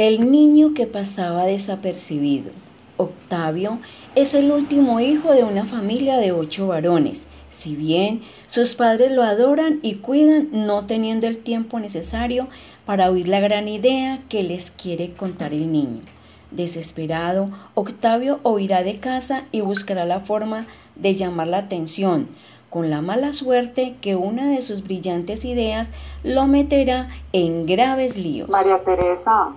El niño que pasaba desapercibido. Octavio es el último hijo de una familia de ocho varones. Si bien sus padres lo adoran y cuidan, no teniendo el tiempo necesario para oír la gran idea que les quiere contar el niño. Desesperado, Octavio oirá de casa y buscará la forma de llamar la atención, con la mala suerte que una de sus brillantes ideas lo meterá en graves líos. María Teresa,